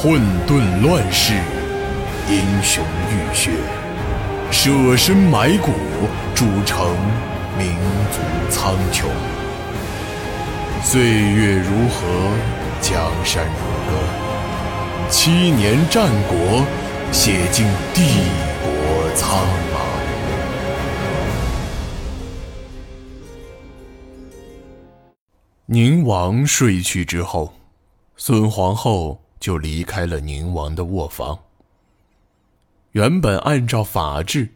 混沌乱世，英雄浴血，舍身埋骨，铸成民族苍穹。岁月如河，江山如歌，七年战国，写尽帝国苍茫。宁王睡去之后，孙皇后就离开了宁王的卧房。原本按照法制，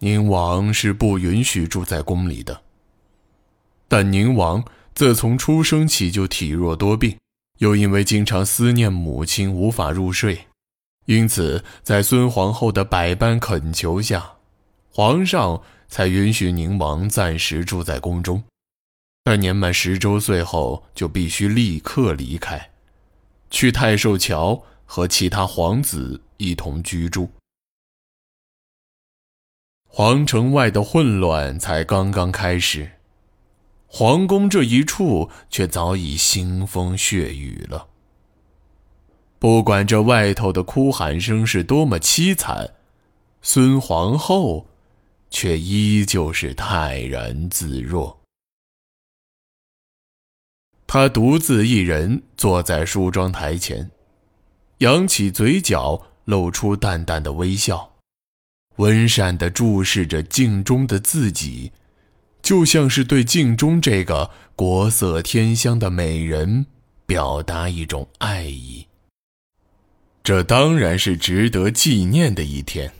宁王是不允许住在宫里的。但宁王自从出生起就体弱多病，又因为经常思念母亲无法入睡，因此在孙皇后的百般恳求下，皇上才允许宁王暂时住在宫中。但年满十周岁后，就必须立刻离开，去太寿桥和其他皇子一同居住。皇城外的混乱才刚刚开始，皇宫这一处却早已腥风血雨了。不管这外头的哭喊声是多么凄惨，孙皇后却依旧是泰然自若。他独自一人坐在梳妆台前，扬起嘴角，露出淡淡的微笑，温善地注视着镜中的自己，就像是对镜中这个国色天香的美人表达一种爱意。这当然是值得纪念的一天。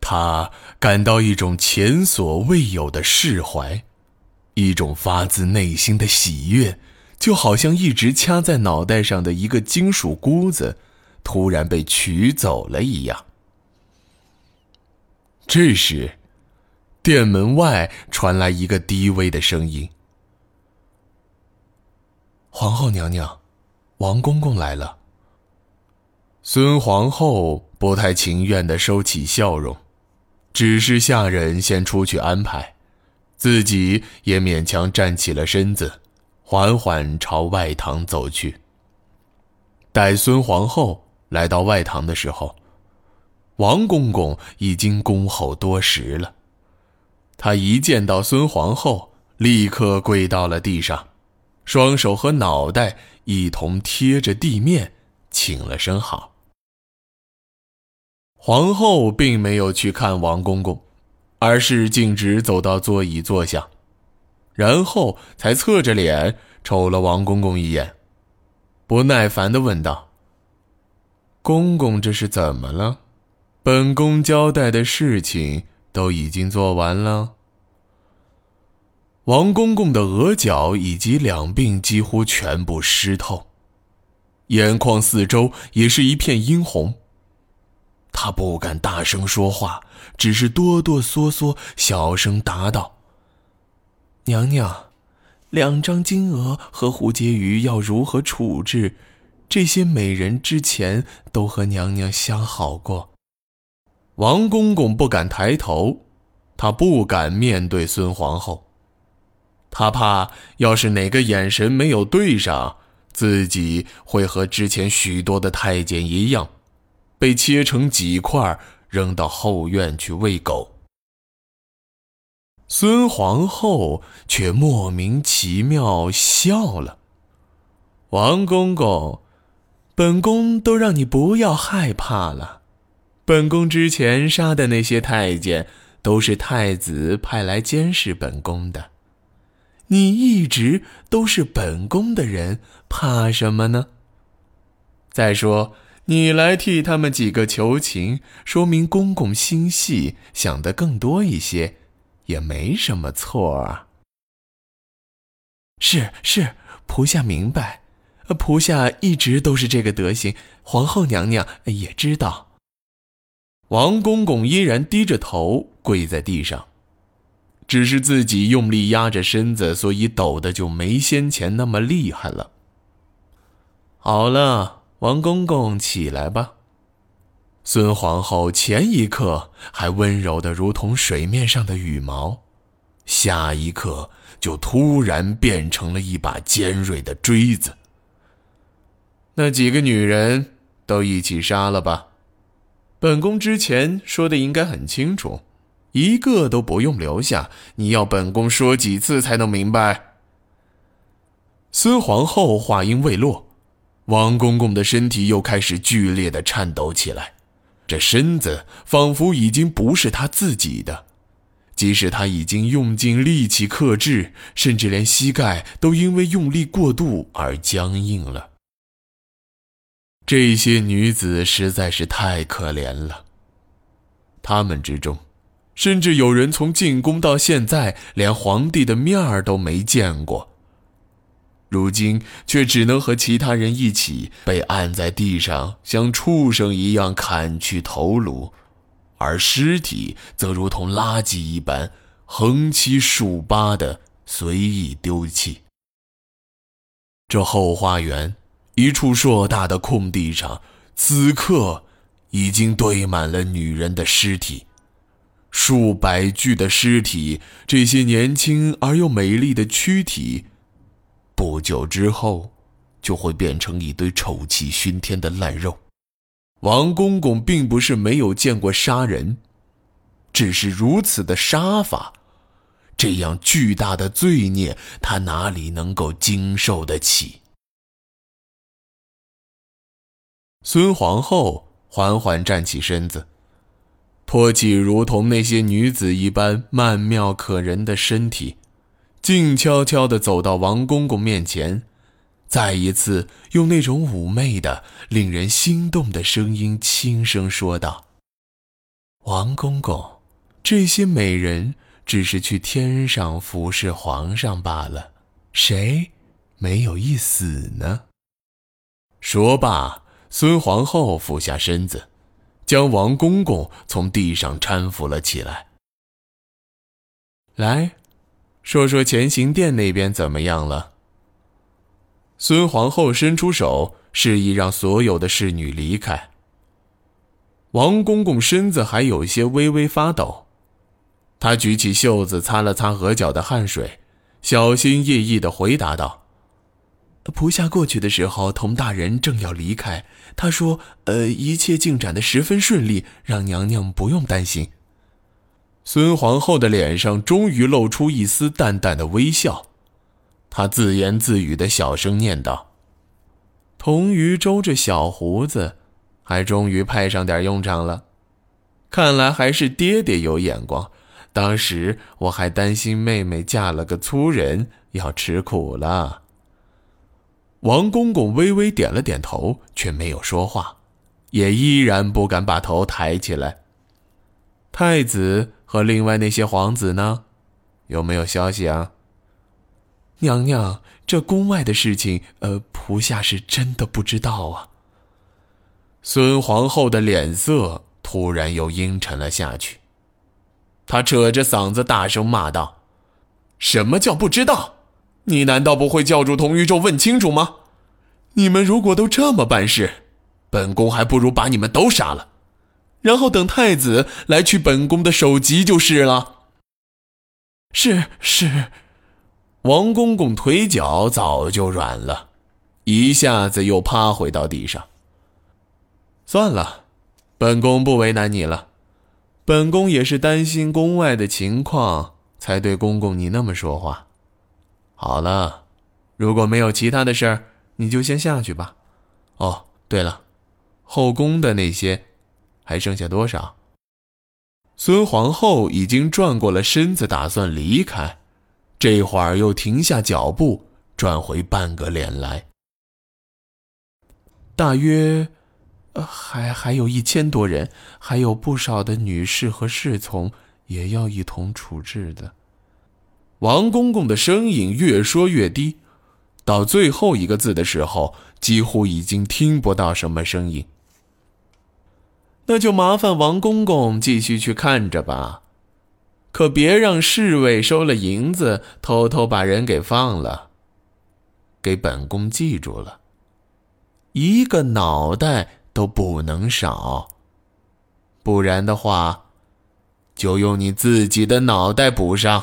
他感到一种前所未有的释怀。一种发自内心的喜悦，就好像一直掐在脑袋上的一个金属箍子，突然被取走了一样。这时，殿门外传来一个低微的声音：“皇后娘娘，王公公来了。”孙皇后不太情愿的收起笑容，只是下人先出去安排。自己也勉强站起了身子，缓缓朝外堂走去。待孙皇后来到外堂的时候，王公公已经恭候多时了。他一见到孙皇后，立刻跪到了地上，双手和脑袋一同贴着地面，请了声好。皇后并没有去看王公公。而是径直走到座椅坐下，然后才侧着脸瞅了王公公一眼，不耐烦的问道：“公公这是怎么了？本宫交代的事情都已经做完了。”王公公的额角以及两鬓几乎全部湿透，眼眶四周也是一片殷红。他不敢大声说话，只是哆哆嗦嗦，小声答道：“娘娘，两张金鹅和蝴蝶鱼要如何处置？这些美人之前都和娘娘相好过。”王公公不敢抬头，他不敢面对孙皇后，他怕要是哪个眼神没有对上，自己会和之前许多的太监一样。被切成几块儿，扔到后院去喂狗。孙皇后却莫名其妙笑了：“王公公，本宫都让你不要害怕了。本宫之前杀的那些太监，都是太子派来监视本宫的。你一直都是本宫的人，怕什么呢？再说。”你来替他们几个求情，说明公公心细，想得更多一些，也没什么错啊。是是，仆下明白，仆下一直都是这个德行，皇后娘娘也知道。王公公依然低着头跪在地上，只是自己用力压着身子，所以抖的就没先前那么厉害了。好了。王公公，起来吧。孙皇后前一刻还温柔的如同水面上的羽毛，下一刻就突然变成了一把尖锐的锥子。那几个女人都一起杀了吧。本宫之前说的应该很清楚，一个都不用留下。你要本宫说几次才能明白？孙皇后话音未落，王公公的身体又开始剧烈的颤抖起来，这身子仿佛已经不是他自己的。即使他已经用尽力气克制，甚至连膝盖都因为用力过度而僵硬了。这些女子实在是太可怜了。她们之中，甚至有人从进宫到现在连皇帝的面儿都没见过，如今却只能和其他人一起被按在地上，像畜生一样砍去头颅。而尸体则如同垃圾一般，横七竖八的随意丢弃。这后花园一处硕大的空地上，此刻已经堆满了女人的尸体，数百具的尸体。这些年轻而又美丽的躯体，不久之后就会变成一堆臭气熏天的烂肉。王公公并不是没有见过杀人，只是如此的杀法，这样巨大的罪孽，他哪里能够经受得起？孙皇后缓缓站起身子，托起如同那些女子一般曼妙可人的身体，静悄悄地走到王公公面前。再一次用那种妩媚的、令人心动的声音轻声说道：“王公公，这些美人只是去天上服侍皇上罢了，谁没有一死呢？”说罢，孙皇后俯下身子，将王公公从地上搀扶了起来。来，说说乾行殿那边怎么样了？孙皇后伸出手，示意让所有的侍女离开。王公公身子还有些微微发抖，他举起袖子擦了擦额角的汗水，小心翼翼地回答道：“仆下过去的时候，佟大人正要离开，他说：‘呃，一切进展的十分顺利，让娘娘不用担心。’”孙皇后的脸上终于露出一丝淡淡的微笑。她自言自语的小声念道：“童鱼周着小胡子，还终于派上点用场了。看来还是爹爹有眼光。当时我还担心妹妹嫁了个粗人要吃苦了。”王公公微微点了点头，却没有说话，也依然不敢把头抬起来。太子和另外那些皇子呢？有没有消息啊？娘娘，这宫外的事情，呃，仆下是真的不知道啊。孙皇后的脸色突然又阴沉了下去，她扯着嗓子大声骂道：“什么叫不知道？你难道不会叫住童宇宙问清楚吗？你们如果都这么办事，本宫还不如把你们都杀了，然后等太子来取本宫的首级就是了。”是是。王公公腿脚早就软了，一下子又趴回到地上。算了，本宫不为难你了。本宫也是担心宫外的情况，才对公公你那么说话。好了，如果没有其他的事儿，你就先下去吧。哦，对了，后宫的那些，还剩下多少？孙皇后已经转过了身子，打算离开。这会儿又停下脚步，转回半个脸来。大约，还还有一千多人，还有不少的女士和侍从，也要一同处置的。王公公的声音越说越低，到最后一个字的时候，几乎已经听不到什么声音。那就麻烦王公公继续去看着吧。可别让侍卫收了银子，偷偷把人给放了。给本宫记住了，一个脑袋都不能少，不然的话，就用你自己的脑袋补上。